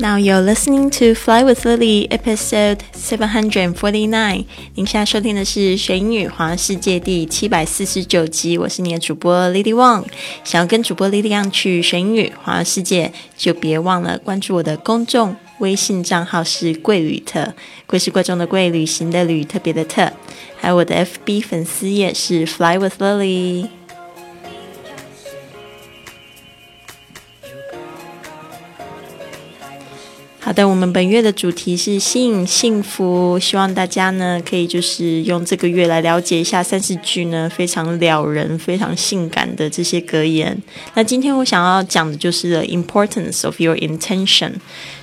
Now you're listening to Fly with Lily, episode seven hundred forty nine。您现在收听的是学英语环世界第七百四十九集。我是你的主播 Lily Wang。想要跟主播 Lily 一样去学英语环世界，就别忘了关注我的公众微信账号是贵旅特，贵是贵重的贵，旅行的旅，特别的特。还有我的 FB 粉丝页是 Fly with Lily。好的，我们本月的主题是吸引幸福，希望大家呢可以就是用这个月来了解一下三十句呢非常撩人、非常性感的这些格言。那今天我想要讲的就是 the importance of your intention，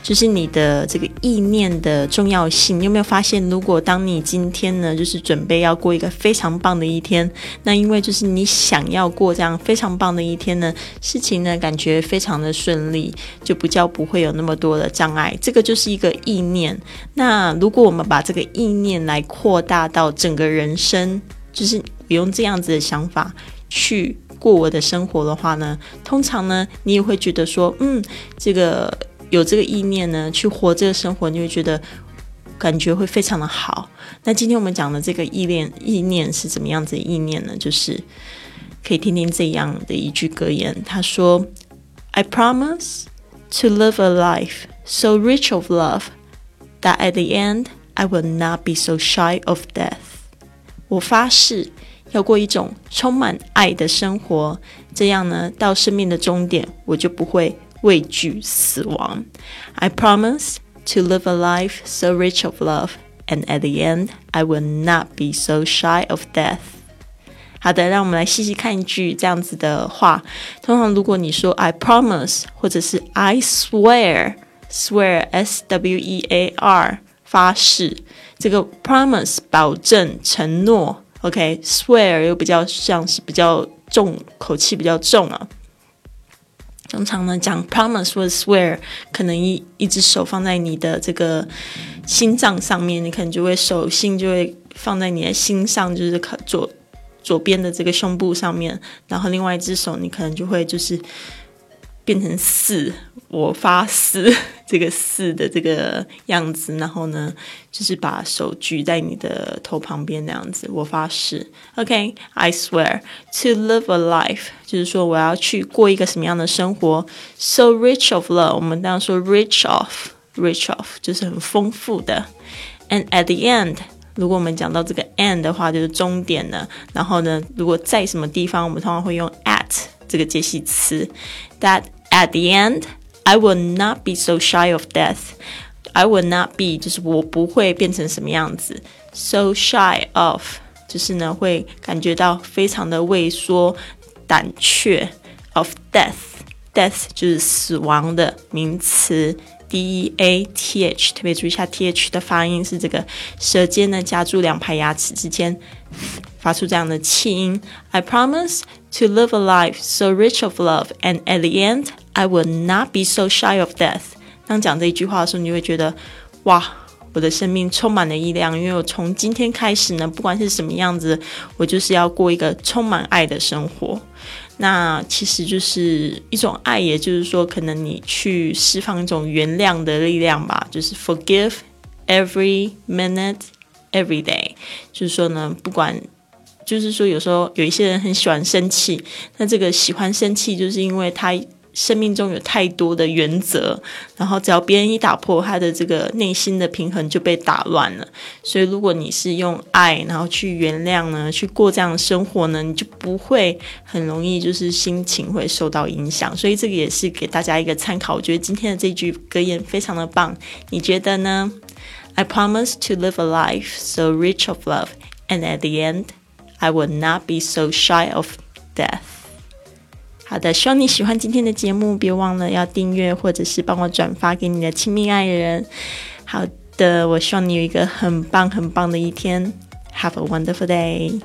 就是你的这个意念的重要性。你有没有发现，如果当你今天呢就是准备要过一个非常棒的一天，那因为就是你想要过这样非常棒的一天呢，事情呢感觉非常的顺利，就不叫不会有那么多的障碍。这个就是一个意念。那如果我们把这个意念来扩大到整个人生，就是用这样子的想法去过我的生活的话呢，通常呢，你也会觉得说，嗯，这个有这个意念呢，去活这个生活，你会觉得感觉会非常的好。那今天我们讲的这个意念，意念是怎么样子的意念呢？就是可以听听这样的一句格言，他说：“I promise to live a life。” so rich of love that at the end I will not be so shy of death。我发誓要过一种充满爱的生活，这样呢，到生命的终点，我就不会畏惧死亡。I promise to live a life so rich of love, and at the end, I will not be so shy of death. 好的，让我们来细细看一句这样子的话。通常，如果你说 I promise，或者是 I swear。 Swear, S W E A R，发誓。这个 promise 保证、承诺。OK，swear 又比较像是比较重，口气比较重啊。通常呢，讲 promise 或 swear，可能一一只手放在你的这个心脏上面，你可能就会手心就会放在你的心上，就是可左左边的这个胸部上面，然后另外一只手你可能就会就是。变成四，我发誓 这个四的这个样子，然后呢，就是把手举在你的头旁边那样子，我发誓，OK，I swear to live a life，就是说我要去过一个什么样的生活，so rich of love，我们当然说 rich of，rich of 就是很丰富的，and at the end，如果我们讲到这个 end 的话，就是终点了，然后呢，如果在什么地方，我们通常会用 at 这个介系词，that。At the end, I will not be so shy of death. I will not be 就是我不会变成什么样子。So shy of 就是呢会感觉到非常的畏缩、胆怯。Of death, death 就是死亡的名词。D E A T H 特别注意一下 T H 的发音是这个舌尖呢夹住两排牙齿之间 发出这样的气音。I promise to live a life so rich of love, and at the end, I will not be so shy of death。当讲这一句话的时候，你会觉得，哇，我的生命充满了力量，因为我从今天开始呢，不管是什么样子，我就是要过一个充满爱的生活。那其实就是一种爱，也就是说，可能你去释放一种原谅的力量吧，就是 forgive every minute, every day。就是说呢，不管。就是说，有时候有一些人很喜欢生气，那这个喜欢生气，就是因为他生命中有太多的原则，然后只要别人一打破他的这个内心的平衡，就被打乱了。所以，如果你是用爱，然后去原谅呢，去过这样的生活呢，你就不会很容易就是心情会受到影响。所以，这个也是给大家一个参考。我觉得今天的这句格言非常的棒，你觉得呢？I promise to live a life so rich of love, and at the end. I will not be so shy of death。好的，希望你喜欢今天的节目，别忘了要订阅或者是帮我转发给你的亲密爱人。好的，我希望你有一个很棒很棒的一天。Have a wonderful day。